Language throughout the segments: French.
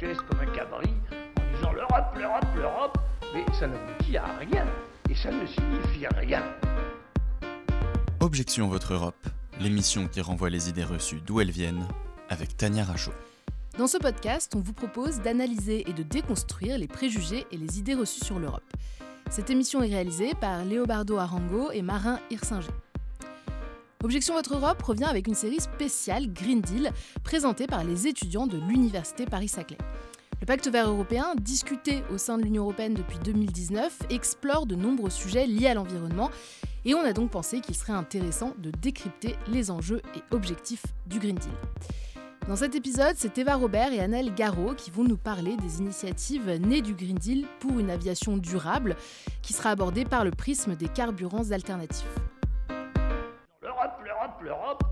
chaise comme un cabri en disant l'Europe, l'Europe, l'Europe, mais ça n'aboutit à rien et ça ne signifie rien. Objection Votre Europe, l'émission qui renvoie les idées reçues d'où elles viennent, avec Tania Rachaud. Dans ce podcast, on vous propose d'analyser et de déconstruire les préjugés et les idées reçues sur l'Europe. Cette émission est réalisée par Léobardo Arango et Marin Hirsinger. Objection Votre Europe revient avec une série spéciale Green Deal présentée par les étudiants de l'Université Paris-Saclay. Le pacte vert européen, discuté au sein de l'Union européenne depuis 2019, explore de nombreux sujets liés à l'environnement et on a donc pensé qu'il serait intéressant de décrypter les enjeux et objectifs du Green Deal. Dans cet épisode, c'est Eva Robert et Annelle Garot qui vont nous parler des initiatives nées du Green Deal pour une aviation durable, qui sera abordée par le prisme des carburants alternatifs. L'Europe.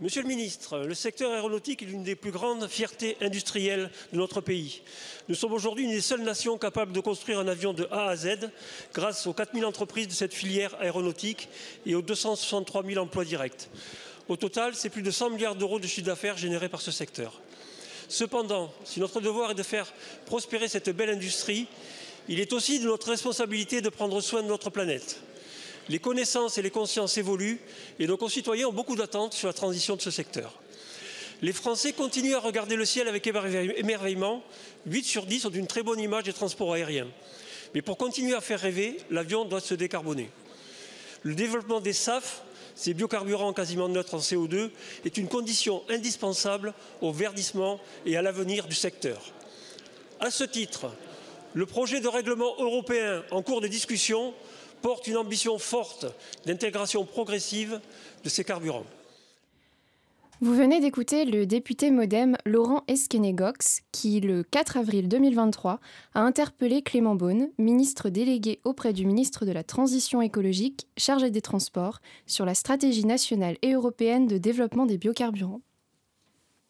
Monsieur le ministre, le secteur aéronautique est l'une des plus grandes fiertés industrielles de notre pays. Nous sommes aujourd'hui une des seules nations capables de construire un avion de A à Z grâce aux 4000 entreprises de cette filière aéronautique et aux 263 000 emplois directs. Au total, c'est plus de 100 milliards d'euros de chiffre d'affaires générés par ce secteur. Cependant, si notre devoir est de faire prospérer cette belle industrie, il est aussi de notre responsabilité de prendre soin de notre planète. Les connaissances et les consciences évoluent et nos concitoyens ont beaucoup d'attentes sur la transition de ce secteur. Les Français continuent à regarder le ciel avec émerveillement. 8 sur 10 ont une très bonne image des transports aériens. Mais pour continuer à faire rêver, l'avion doit se décarboner. Le développement des SAF ces biocarburants quasiment neutres en CO2, est une condition indispensable au verdissement et à l'avenir du secteur. À ce titre, le projet de règlement européen en cours de discussion une ambition forte d'intégration progressive de ces carburants. Vous venez d'écouter le député modem Laurent Eskenegox qui, le 4 avril 2023, a interpellé Clément Beaune, ministre délégué auprès du ministre de la Transition écologique, chargé des transports, sur la stratégie nationale et européenne de développement des biocarburants.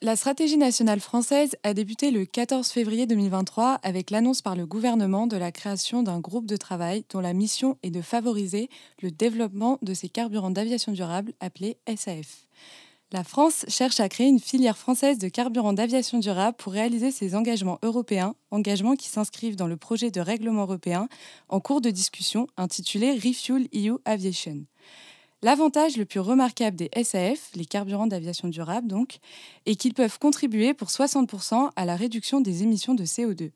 La stratégie nationale française a débuté le 14 février 2023 avec l'annonce par le gouvernement de la création d'un groupe de travail dont la mission est de favoriser le développement de ces carburants d'aviation durable appelés SAF. La France cherche à créer une filière française de carburant d'aviation durable pour réaliser ses engagements européens, engagements qui s'inscrivent dans le projet de règlement européen en cours de discussion intitulé Refuel EU Aviation. L'avantage le plus remarquable des SAF, les carburants d'aviation durable donc, est qu'ils peuvent contribuer pour 60% à la réduction des émissions de CO2.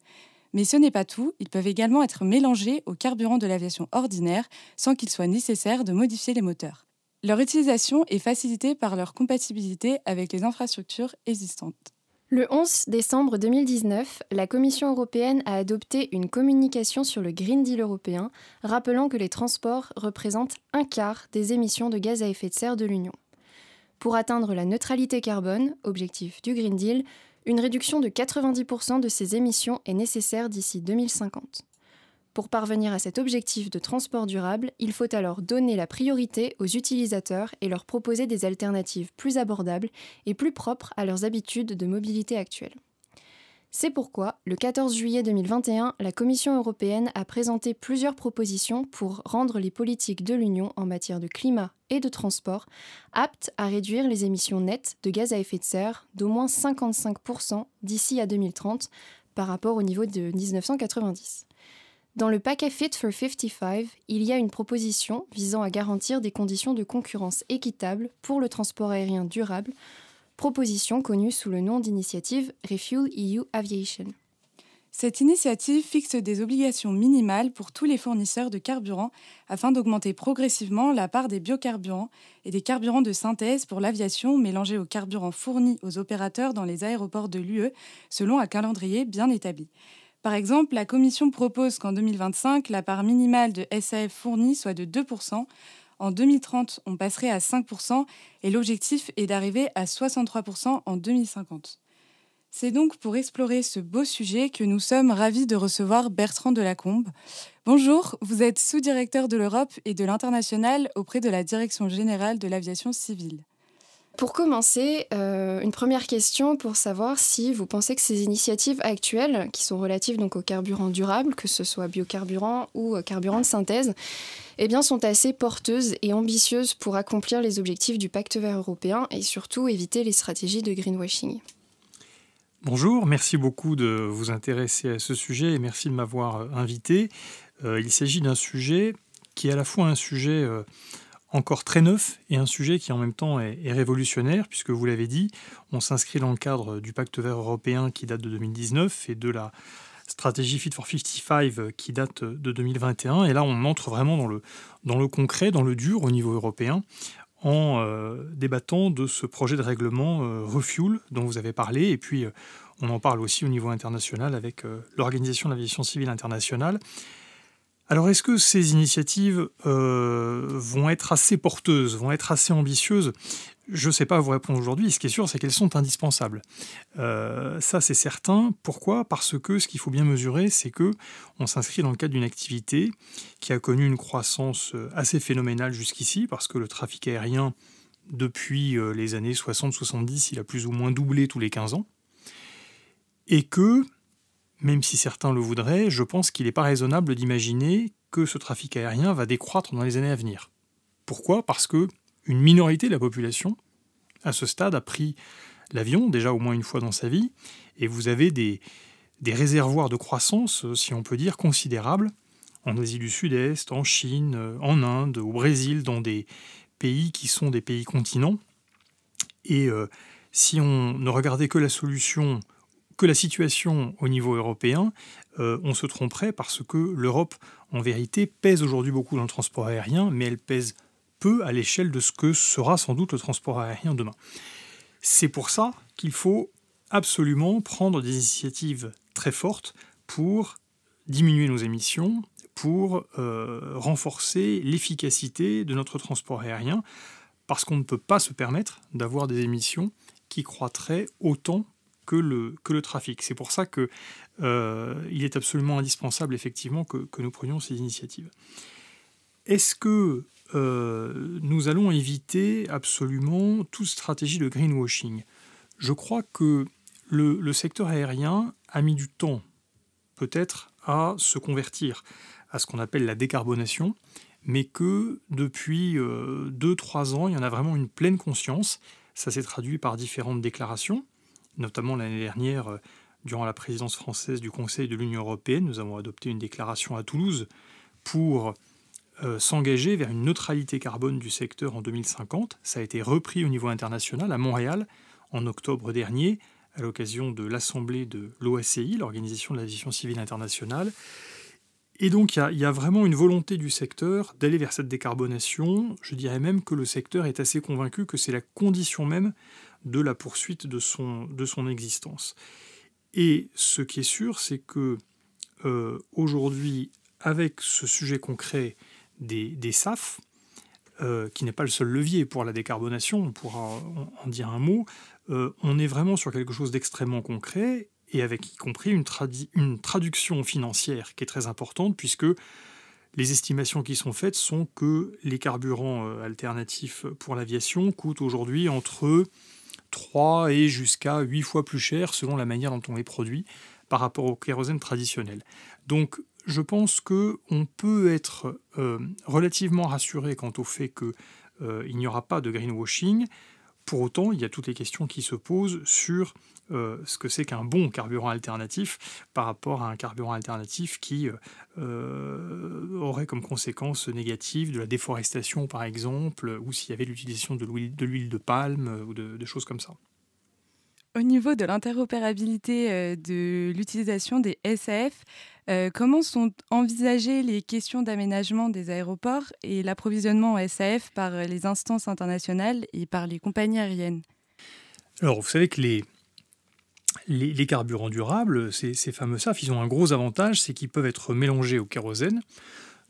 Mais ce n'est pas tout, ils peuvent également être mélangés aux carburants de l'aviation ordinaire sans qu'il soit nécessaire de modifier les moteurs. Leur utilisation est facilitée par leur compatibilité avec les infrastructures existantes. Le 11 décembre 2019, la Commission européenne a adopté une communication sur le Green Deal européen, rappelant que les transports représentent un quart des émissions de gaz à effet de serre de l'Union. Pour atteindre la neutralité carbone, objectif du Green Deal, une réduction de 90% de ces émissions est nécessaire d'ici 2050. Pour parvenir à cet objectif de transport durable, il faut alors donner la priorité aux utilisateurs et leur proposer des alternatives plus abordables et plus propres à leurs habitudes de mobilité actuelles. C'est pourquoi, le 14 juillet 2021, la Commission européenne a présenté plusieurs propositions pour rendre les politiques de l'Union en matière de climat et de transport aptes à réduire les émissions nettes de gaz à effet de serre d'au moins 55% d'ici à 2030 par rapport au niveau de 1990. Dans le paquet Fit for 55, il y a une proposition visant à garantir des conditions de concurrence équitables pour le transport aérien durable, proposition connue sous le nom d'initiative Refuel EU Aviation. Cette initiative fixe des obligations minimales pour tous les fournisseurs de carburant afin d'augmenter progressivement la part des biocarburants et des carburants de synthèse pour l'aviation mélangés aux carburants fournis aux opérateurs dans les aéroports de l'UE selon un calendrier bien établi. Par exemple, la Commission propose qu'en 2025, la part minimale de SAF fournie soit de 2%. En 2030, on passerait à 5% et l'objectif est d'arriver à 63% en 2050. C'est donc pour explorer ce beau sujet que nous sommes ravis de recevoir Bertrand Delacombe. Bonjour, vous êtes sous-directeur de l'Europe et de l'international auprès de la Direction générale de l'aviation civile. Pour commencer, euh, une première question pour savoir si vous pensez que ces initiatives actuelles, qui sont relatives donc aux carburants durables, que ce soit biocarburants ou euh, carburants de synthèse, eh bien, sont assez porteuses et ambitieuses pour accomplir les objectifs du pacte vert européen et surtout éviter les stratégies de greenwashing. Bonjour, merci beaucoup de vous intéresser à ce sujet et merci de m'avoir euh, invité. Il s'agit d'un sujet qui est à la fois un sujet encore très neuf et un sujet qui en même temps est, révolutionnaire, puisque vous l'avez dit, on s'inscrit dans le cadre du pacte vert européen qui date de 2019 et de la stratégie Fit for 55 qui date de 2021. Et là, on entre vraiment dans le, concret, dans le dur au niveau européen, en euh, débattant de ce projet de règlement euh, Refuel dont vous avez parlé. Et puis, euh, on en parle aussi au niveau international avec l'Organisation de l'aviation civile internationale. Alors, est-ce que ces initiatives vont être assez porteuses, vont être assez ambitieuses? Je ne sais pas vous répondre aujourd'hui. Ce qui est sûr, c'est qu'elles sont indispensables. Euh, ça, c'est certain. Pourquoi? Parce que ce qu'il faut bien mesurer, c'est que on s'inscrit dans le cadre d'une activité qui a connu une croissance euh, assez phénoménale jusqu'ici, parce que le trafic aérien, depuis euh, les années 60-70, il a plus ou moins doublé tous les 15 ans. Et que, même si certains le voudraient, je pense qu'il n'est pas raisonnable d'imaginer que ce trafic aérien va décroître dans les années à venir. Pourquoi? Parce que une minorité de la population, à ce stade, a pris l'avion, déjà au moins une fois dans sa vie, et vous avez des, réservoirs de croissance, si on peut dire, considérables, en Asie du Sud-Est, en Chine, en Inde, au Brésil, dans des pays qui sont des pays continents. Et euh, si on ne regardait que la solution, que la situation au niveau européen, euh, on se tromperait parce que l'Europe, en vérité, pèse aujourd'hui beaucoup dans le transport aérien, mais elle pèse peu à l'échelle de ce que sera sans doute le transport aérien demain. C'est pour ça qu'il faut absolument prendre des initiatives très fortes pour diminuer nos émissions, pour euh, renforcer l'efficacité de notre transport aérien, parce qu'on ne peut pas se permettre d'avoir des émissions qui croîtraient autant que le, trafic. C'est pour ça qu'il euh, est absolument indispensable effectivement que, que nous prenions ces initiatives. Est-ce que euh, nous allons éviter absolument toute stratégie de greenwashing? Je crois que le, secteur aérien a mis du temps, peut-être, à se convertir à ce qu'on appelle la décarbonation, mais que depuis 2-3 euh, ans, il y en a vraiment une pleine conscience. Ça s'est traduit par différentes déclarations, notamment l'année dernière, euh, durant la présidence française du Conseil de l'Union européenne, nous avons adopté une déclaration à Toulouse pour euh, s'engager vers une neutralité carbone du secteur en 2050. Ça a été repris au niveau international à Montréal en octobre dernier à l'occasion de l'assemblée de l'OSCI, l'Organisation de l'Aviation Civile Internationale. Et donc il y, a vraiment une volonté du secteur d'aller vers cette décarbonation. Je dirais même que le secteur est assez convaincu que c'est la condition même de la poursuite de son, existence. Et ce qui est sûr, c'est que euh, aujourd'hui, avec ce sujet concret des, SAF, euh, qui n'est pas le seul levier pour la décarbonation, on pourra en, dire un mot, euh, on est vraiment sur quelque chose d'extrêmement concret et avec y compris une, traduction financière qui est très importante puisque les estimations qui sont faites sont que les carburants alternatifs pour l'aviation coûtent aujourd'hui entre 3 et jusqu'à 8 fois plus cher selon la manière dont on les produit par rapport au kérosène traditionnel. Donc je pense qu'on peut être euh, relativement rassuré quant au fait qu'il euh, n'y aura pas de greenwashing. Pour autant, il y a toutes les questions qui se posent sur euh, ce que c'est qu'un bon carburant alternatif par rapport à un carburant alternatif qui aurait comme conséquence négative de la déforestation, par exemple, ou s'il y avait l'utilisation de l'huile de, palme ou de, choses comme ça. Au niveau de l'interopérabilité de l'utilisation des SAF, euh, comment sont envisagées les questions d'aménagement des aéroports et l'approvisionnement en SAF par les instances internationales et par les compagnies aériennes? Alors, vous savez que les, les, carburants durables, ces, fameux SAF, ils ont un gros avantage, c'est qu'ils peuvent être mélangés au kérosène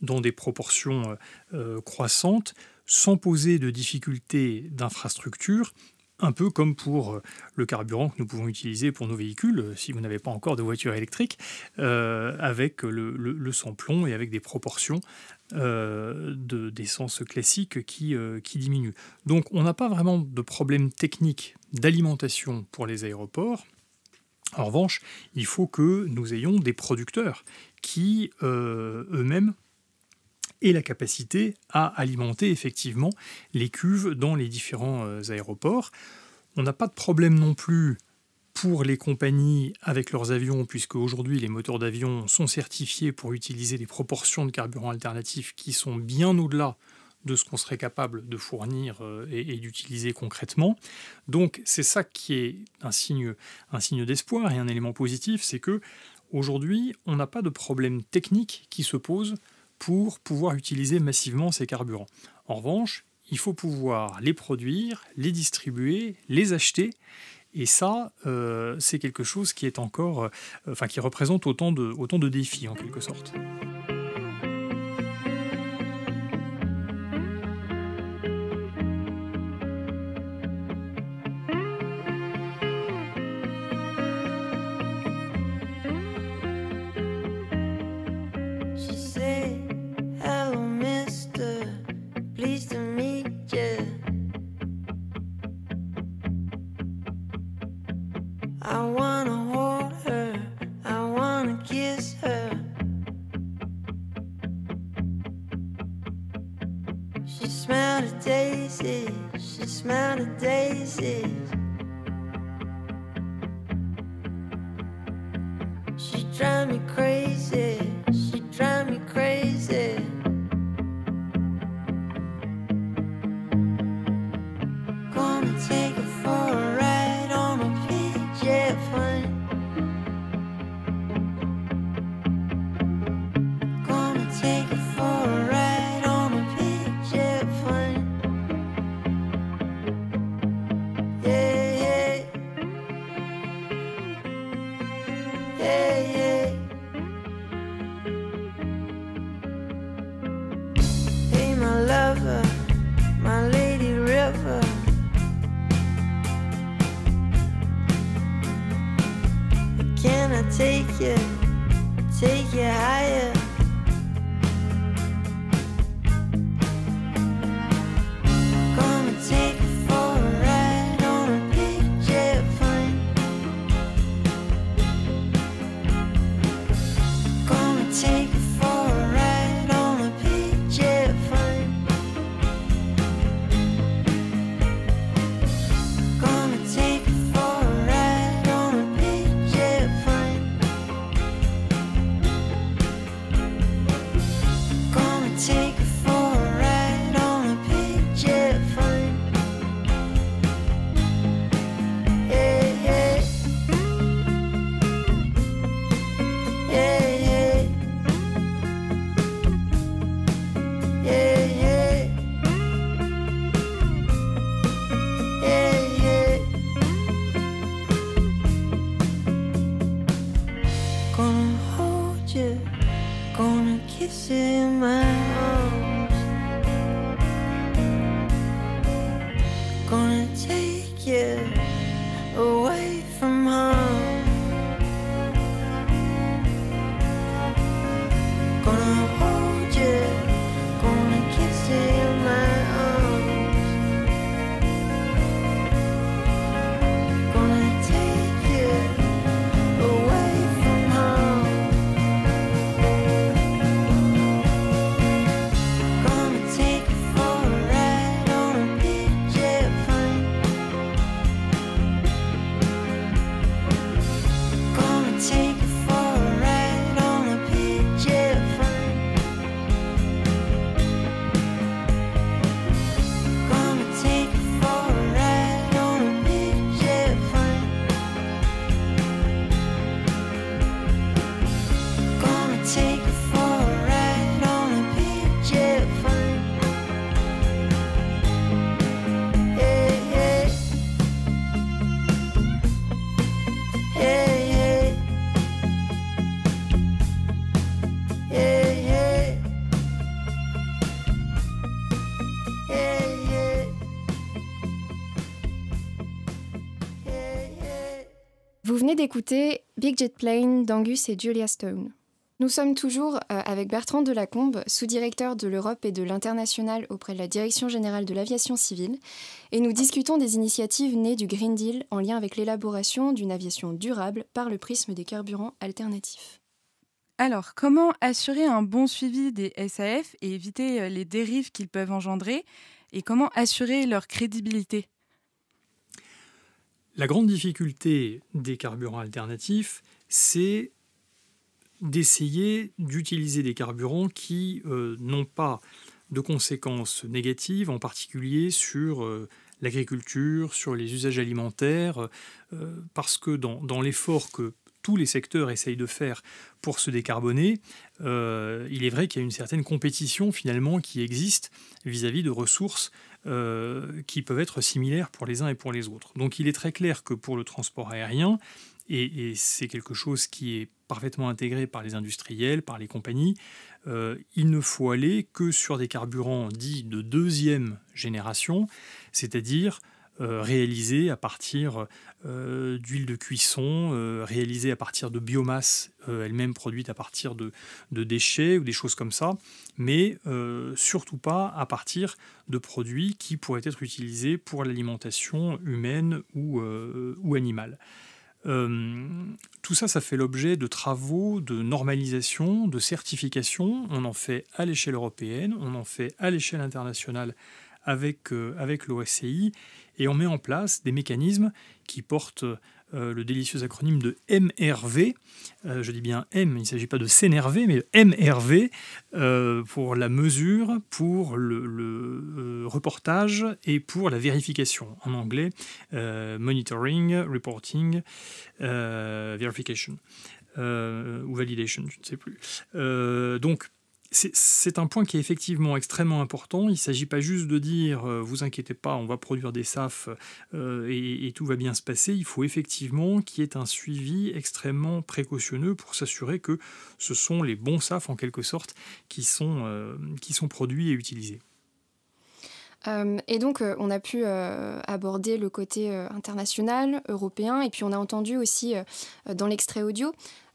dans des proportions euh, croissantes sans poser de difficultés d'infrastructure un peu comme pour euh, le carburant que nous pouvons utiliser pour nos véhicules, euh, si vous n'avez pas encore de voiture électrique, euh, avec le, sans-plomb et avec des proportions d'essence classique qui, qui diminuent. Donc on n'a pas vraiment de problème technique d'alimentation pour les aéroports. En revanche, il faut que nous ayons des producteurs qui eux-mêmes et la capacité à alimenter effectivement les cuves dans les différents euh, aéroports. On n'a pas de problème non plus pour les compagnies avec leurs avions, puisque aujourd'hui les moteurs d'avion sont certifiés pour utiliser des proportions de carburant alternatifs qui sont bien au-delà de ce qu'on serait capable de fournir euh, et, d'utiliser concrètement. Donc c'est ça qui est un signe, un signe d'espoir et un élément positif, c'est que aujourd'hui on n'a pas de problème technique qui se pose pour pouvoir utiliser massivement ces carburants. En revanche, il faut pouvoir les produire, les distribuer, les acheter. Et ça, euh, c'est quelque chose qui est encore, euh, enfin, qui représente autant de, autant de défis en quelque sorte. D'écouter Big Jet Plane d'Angus et Julia Stone. Nous sommes toujours euh, avec Bertrand Delacombe, sous-directeur de l'Europe et de l'international auprès de la Direction générale de l'aviation civile, et nous discutons des initiatives nées du Green Deal en lien avec l'élaboration d'une aviation durable par le prisme des carburants alternatifs. Alors, comment assurer un bon suivi des SAF et éviter euh, les dérives qu'ils peuvent engendrer, et comment assurer leur crédibilité? La grande difficulté des carburants alternatifs, c'est d'essayer d'utiliser des carburants qui euh, n'ont pas de conséquences négatives, en particulier sur euh, l'agriculture, sur les usages alimentaires, euh, parce que dans, l'effort que tous les secteurs essayent de faire pour se décarboner, il est vrai qu'il y a une certaine compétition finalement qui existe vis-à-vis de ressources qui peuvent être similaires pour les uns et pour les autres. Donc il est très clair que pour le transport aérien, et, c'est quelque chose qui est parfaitement intégré par les industriels, par les compagnies. Euh, il ne faut aller que sur des carburants dits de deuxième génération, c'est-à-dire euh, réalisés à partir euh, d'huile de cuisson, réalisés à partir de biomasse elle-même produite à partir de, de, déchets ou des choses comme ça, mais surtout pas à partir de produits qui pourraient être utilisés pour l'alimentation humaine ou, ou animale. Euh, tout ça, ça fait l'objet de travaux de normalisation, de certification. On en fait à l'échelle européenne, on en fait à l'échelle internationale avec, euh, avec l'OSCI, et on met en place des mécanismes qui portent euh, le délicieux acronyme de MRV. Euh, je dis bien M, il ne s'agit pas de s'énerver, mais MRV euh, pour la mesure, pour le, reportage et pour la vérification. En anglais, monitoring, reporting, verification. ou validation, je ne sais plus. donc, c'est un point qui est effectivement extrêmement important. Il ne s'agit pas juste de dire euh, vous inquiétez pas, on va produire des SAF euh, et, tout va bien se passer. Il faut effectivement qu'il y ait un suivi extrêmement précautionneux pour s'assurer que ce sont les bons SAF en quelque sorte qui sont, euh, qui sont produits et utilisés. Et donc, on a pu aborder le côté international, européen, et puis on a entendu aussi dans l'extrait audio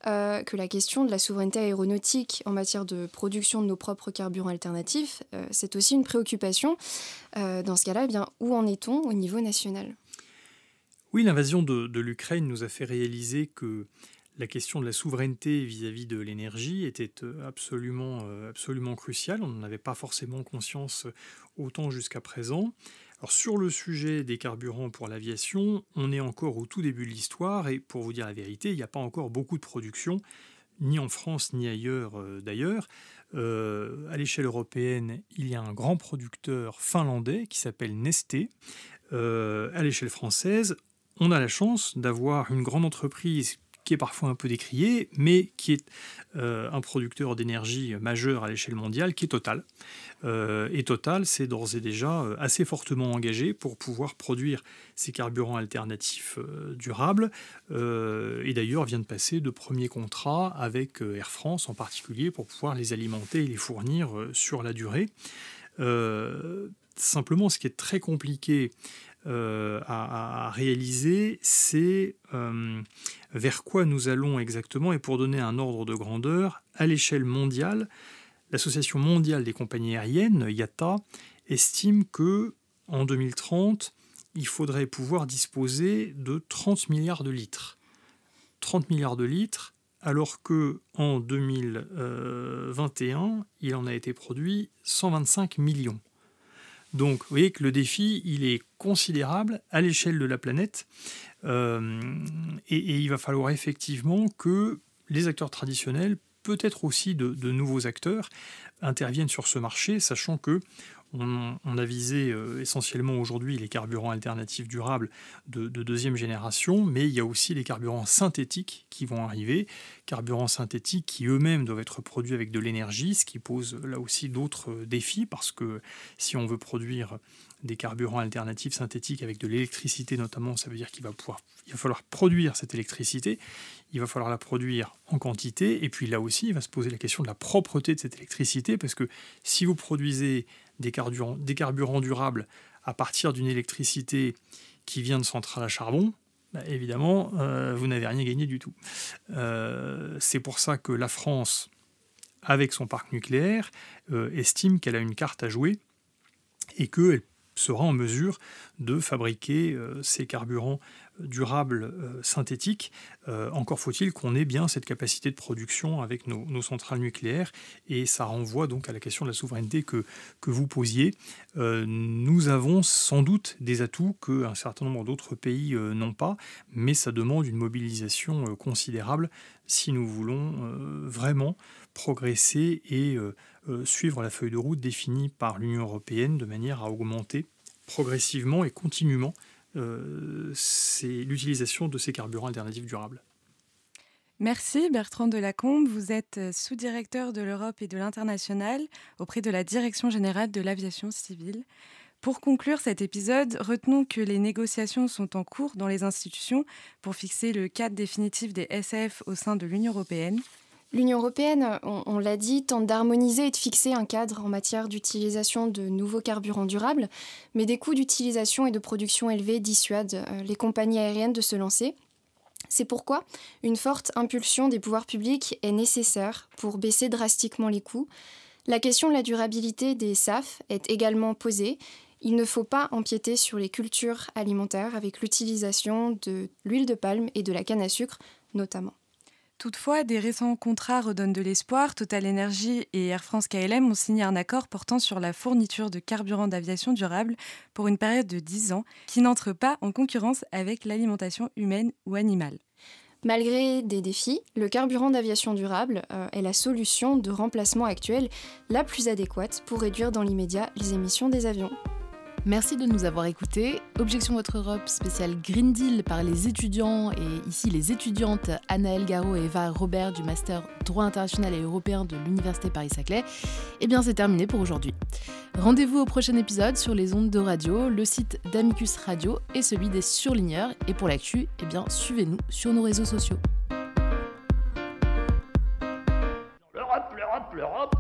euh, que la question de la souveraineté aéronautique en matière de production de nos propres carburants alternatifs, euh, c'est aussi une préoccupation. Euh, dans ce cas-là, eh où en est-on au niveau national? Oui, l'invasion de, l'Ukraine nous a fait réaliser que la question de la souveraineté vis-à-vis de l'énergie était absolument, absolument cruciale. On n'en avait pas forcément conscience autant jusqu'à présent sur le sujet des carburants pour l'aviation, on est encore au tout début de l'histoire et pour vous dire la vérité, il n'y a pas encore beaucoup de production, ni en France ni ailleurs euh, d'ailleurs. Euh, à l'échelle européenne, il y a un grand producteur finlandais qui s'appelle Nesté. Euh, à l'échelle française, on a la chance d'avoir une grande entreprise qui est parfois un peu décrié, mais qui est euh, un producteur d'énergie majeur à l'échelle mondiale, qui est Total. Euh, et Total s'est d'ores et déjà euh, assez fortement engagé pour pouvoir produire ces carburants alternatifs durables, et d'ailleurs vient de passer de premiers contrats avec Air France en particulier pour pouvoir les alimenter et les fournir sur la durée. simplement, ce qui est très compliqué euh, à, réaliser, c'est euh, vers quoi nous allons exactement. Et pour donner un ordre de grandeur, à l'échelle mondiale, l'Association mondiale des compagnies aériennes, IATA, estime que en 2030, il faudrait pouvoir disposer de 30 milliards de litres. 30 milliards de litres, alors que en 2021, il en a été produit 125 millions. Donc, vous voyez que le défi, il est considérable à l'échelle de la planète. Euh, et, il va falloir effectivement que les acteurs traditionnels, peut-être aussi de, de, nouveaux acteurs, interviennent sur ce marché, sachant que on, a visé euh, essentiellement aujourd'hui les carburants alternatifs durables de, deuxième génération, mais il y a aussi les carburants synthétiques qui vont arriver, carburants synthétiques qui eux-mêmes doivent être produits avec de l'énergie, ce qui pose là aussi d'autres euh, défis, parce que si on veut produire des carburants alternatifs synthétiques avec de l'électricité notamment, ça veut dire qu'il va, va falloir produire cette électricité, il va falloir la produire en quantité, et puis là aussi, il va se poser la question de la propreté de cette électricité, parce que si vous produisez des carburants, durables à partir d'une électricité qui vient de centrales à charbon, bah, évidemment, euh, vous n'avez rien gagné du tout. Euh, c'est pour ça que la France, avec son parc nucléaire, euh, estime qu'elle a une carte à jouer et qu'elle sera en mesure de fabriquer ces carburants durables euh, synthétiques. Euh, encore faut-il qu'on ait bien cette capacité de production avec nos, centrales nucléaires. Et ça renvoie donc à la question de la souveraineté que, vous posiez. Euh, nous avons sans doute des atouts qu'un certain nombre d'autres pays n'ont pas, mais ça demande une mobilisation considérable si nous voulons vraiment progresser et suivre la feuille de route définie par l'Union européenne de manière à augmenter progressivement et continuellement c'est l'utilisation de ces carburants alternatifs durables. Merci Bertrand Delacombe. Vous êtes sous-directeur de l'Europe et de l'international auprès de la Direction générale de l'aviation civile. Pour conclure cet épisode, retenons que les négociations sont en cours dans les institutions pour fixer le cadre définitif des SF au sein de l'Union européenne. L'Union européenne, on, l'a dit, tente d'harmoniser et de fixer un cadre en matière d'utilisation de nouveaux carburants durables, mais des coûts d'utilisation et de production élevés dissuadent euh, les compagnies aériennes de se lancer. C'est pourquoi une forte impulsion des pouvoirs publics est nécessaire pour baisser drastiquement les coûts. La question de la durabilité des SAF est également posée. Il ne faut pas empiéter sur les cultures alimentaires avec l'utilisation de l'huile de palme et de la canne à sucre notamment. Toutefois, des récents contrats redonnent de l'espoir. Total Energy et Air France KLM ont signé un accord portant sur la fourniture de carburant d'aviation durable pour une période de 10 ans qui n'entre pas en concurrence avec l'alimentation humaine ou animale. Malgré des défis, le carburant d'aviation durable euh, est la solution de remplacement actuelle la plus adéquate pour réduire dans l'immédiat les émissions des avions. Merci de nous avoir écoutés. Objection Votre Europe spécial Green Deal par les étudiants et ici les étudiantes Anaël Garot et Eva Robert du Master Droit International et Européen de l'Université Paris-Saclay. Eh bien, c'est terminé pour aujourd'hui. Rendez-vous au prochain épisode sur les ondes de radio, le site d'Amicus Radio et celui des surligneurs. Et pour l'actu, eh bien, suivez-nous sur nos réseaux sociaux. L'Europe, l'Europe, l'Europe